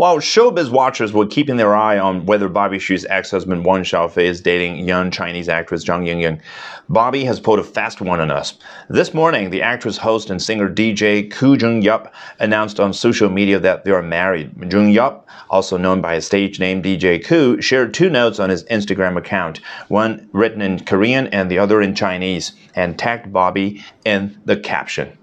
While showbiz watchers were keeping their eye on whether Barbie Hsu's ex-husband Wang Xiaofei is dating young Chinese actress Zhang Yingying, Barbie has pulled a fast one on us. This morning, the actress, host, and singer DJ Koo Jun-yup announced on social media that they are married. Jung Yup, also known by his stage name DJ Koo, shared two notes on his Instagram account, one written in Korean and the other in Chinese, and tagged Barbie in the caption.